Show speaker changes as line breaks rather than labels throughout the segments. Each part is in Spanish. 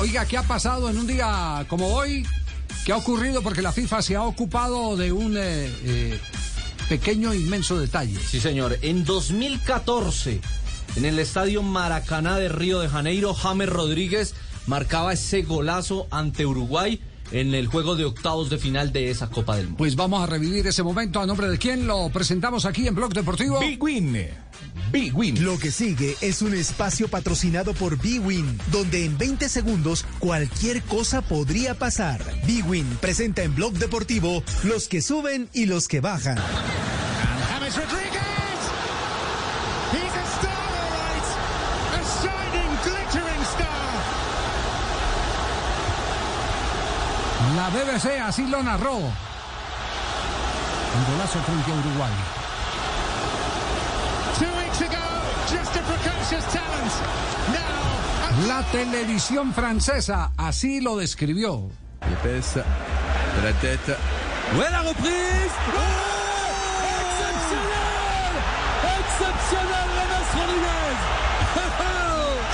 Oiga, ¿qué ha pasado en un día como hoy? ¿Qué ha ocurrido? Porque la FIFA se ha ocupado de un eh, eh, pequeño, inmenso detalle.
Sí, señor. En 2014, en el estadio Maracaná de Río de Janeiro, James Rodríguez marcaba ese golazo ante Uruguay en el juego de octavos de final de esa Copa del Mundo.
Pues vamos a revivir ese momento. ¿A nombre de quién lo presentamos aquí en Blog Deportivo?
Big Win. Big Win.
Lo que sigue es un espacio patrocinado por Big Win, donde en 20 segundos cualquier cosa podría pasar. Big Win presenta en Blog Deportivo los que suben y los que bajan.
La BBC así lo narró. Un golazo frente a Uruguay. La televisión francesa así lo describió.
Yepes de la tête.
¡Buena reprise! ¡Excepcional! ¡Excepcional, James Rodríguez!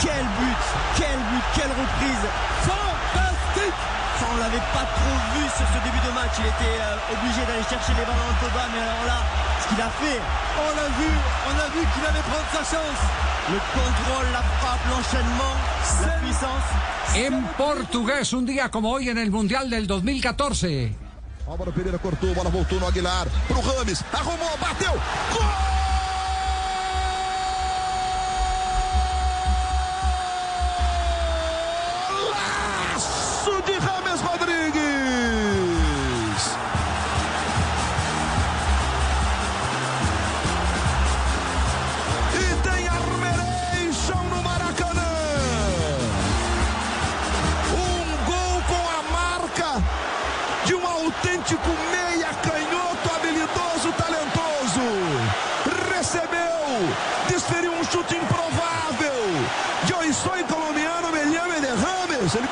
Quel but, quel but, quelle reprise
¡Fantastique!
Ça, On l'avait pas trop vu sur ce début de match. Il était euh, obligé d'aller chercher les ballons peu bas, mais alors là, ce qu'il a fait,
On l'a vu, on a vu qu'il allait prendre sa chance.
Le contrôle, la frappe, l'enchaînement, la puissance.
En portugués, un día como hoy en el Mundial del 2014.
Álvaro Pereira cortou, bola voltou no Aguilar. Pro Rames, arrumou, bateu. Gol!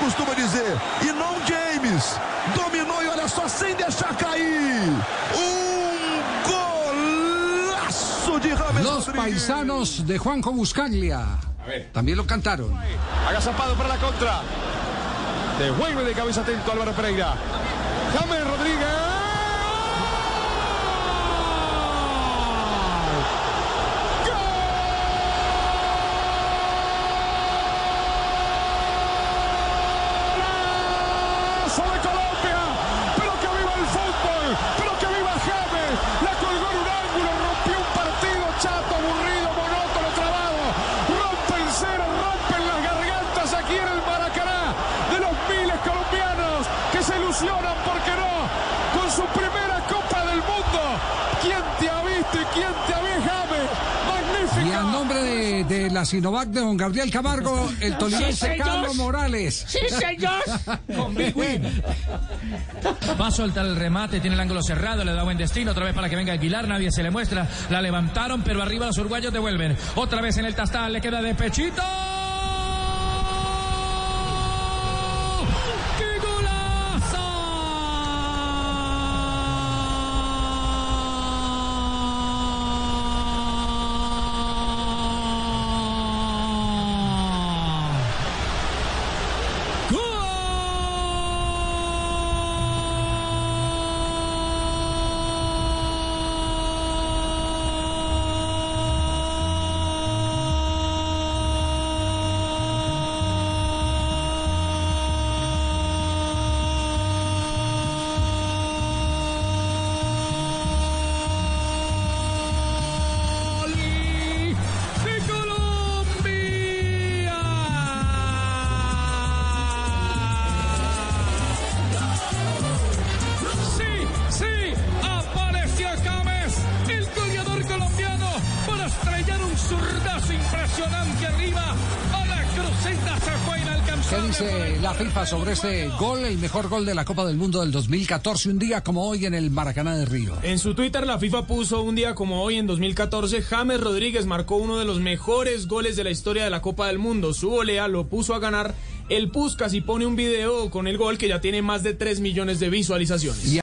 Costuma dizer. E não James. Dominou e olha só, sem deixar cair. Um golaço de
Los paisanos de Juanjo Buscaglia también lo cantaron.
Agazapado para la contra. Devuelve de cabeza atento Álvaro Pereira. James Rodríguez. ¡Golazo de Colombia! ¡Pero que viva el fútbol! ¡Pero que viva James! La colgó en un ángulo, rompió un partido chato, aburrido, monótono, trabado. Rompen cero, rompen las gargantas aquí en el Maracaná de los miles colombianos que se ilusionan, ¿por qué no? Con su primera Copa del Mundo. ¿Quién te ha visto y quién te ha visto? ¡Magnífico!
Y a nombre de, de la Sinovac de don Gabriel Camargo, el tolimense Carlos Morales.
Sí, señor.
Con Big Win.
Va a soltar el remate, tiene el ángulo cerrado, le da buen destino, otra vez para que venga Aguilar, nadie se le muestra, la levantaron, pero arriba los uruguayos devuelven. Otra vez en el tastal, le queda de pechito. Impresionante arriba. A la cruceta se fue
¿Qué
inalcanzable.
dice la FIFA sobre este gol, el mejor gol de la Copa del Mundo del 2014, un día como hoy en el Maracaná de Río?
En su Twitter la FIFA puso un día como hoy en 2014, James Rodríguez marcó uno de los mejores goles de la historia de la Copa del Mundo. Su volea lo puso a ganar el Puskas y pone un video con el gol que ya tiene más de 3 millones de visualizaciones.
Y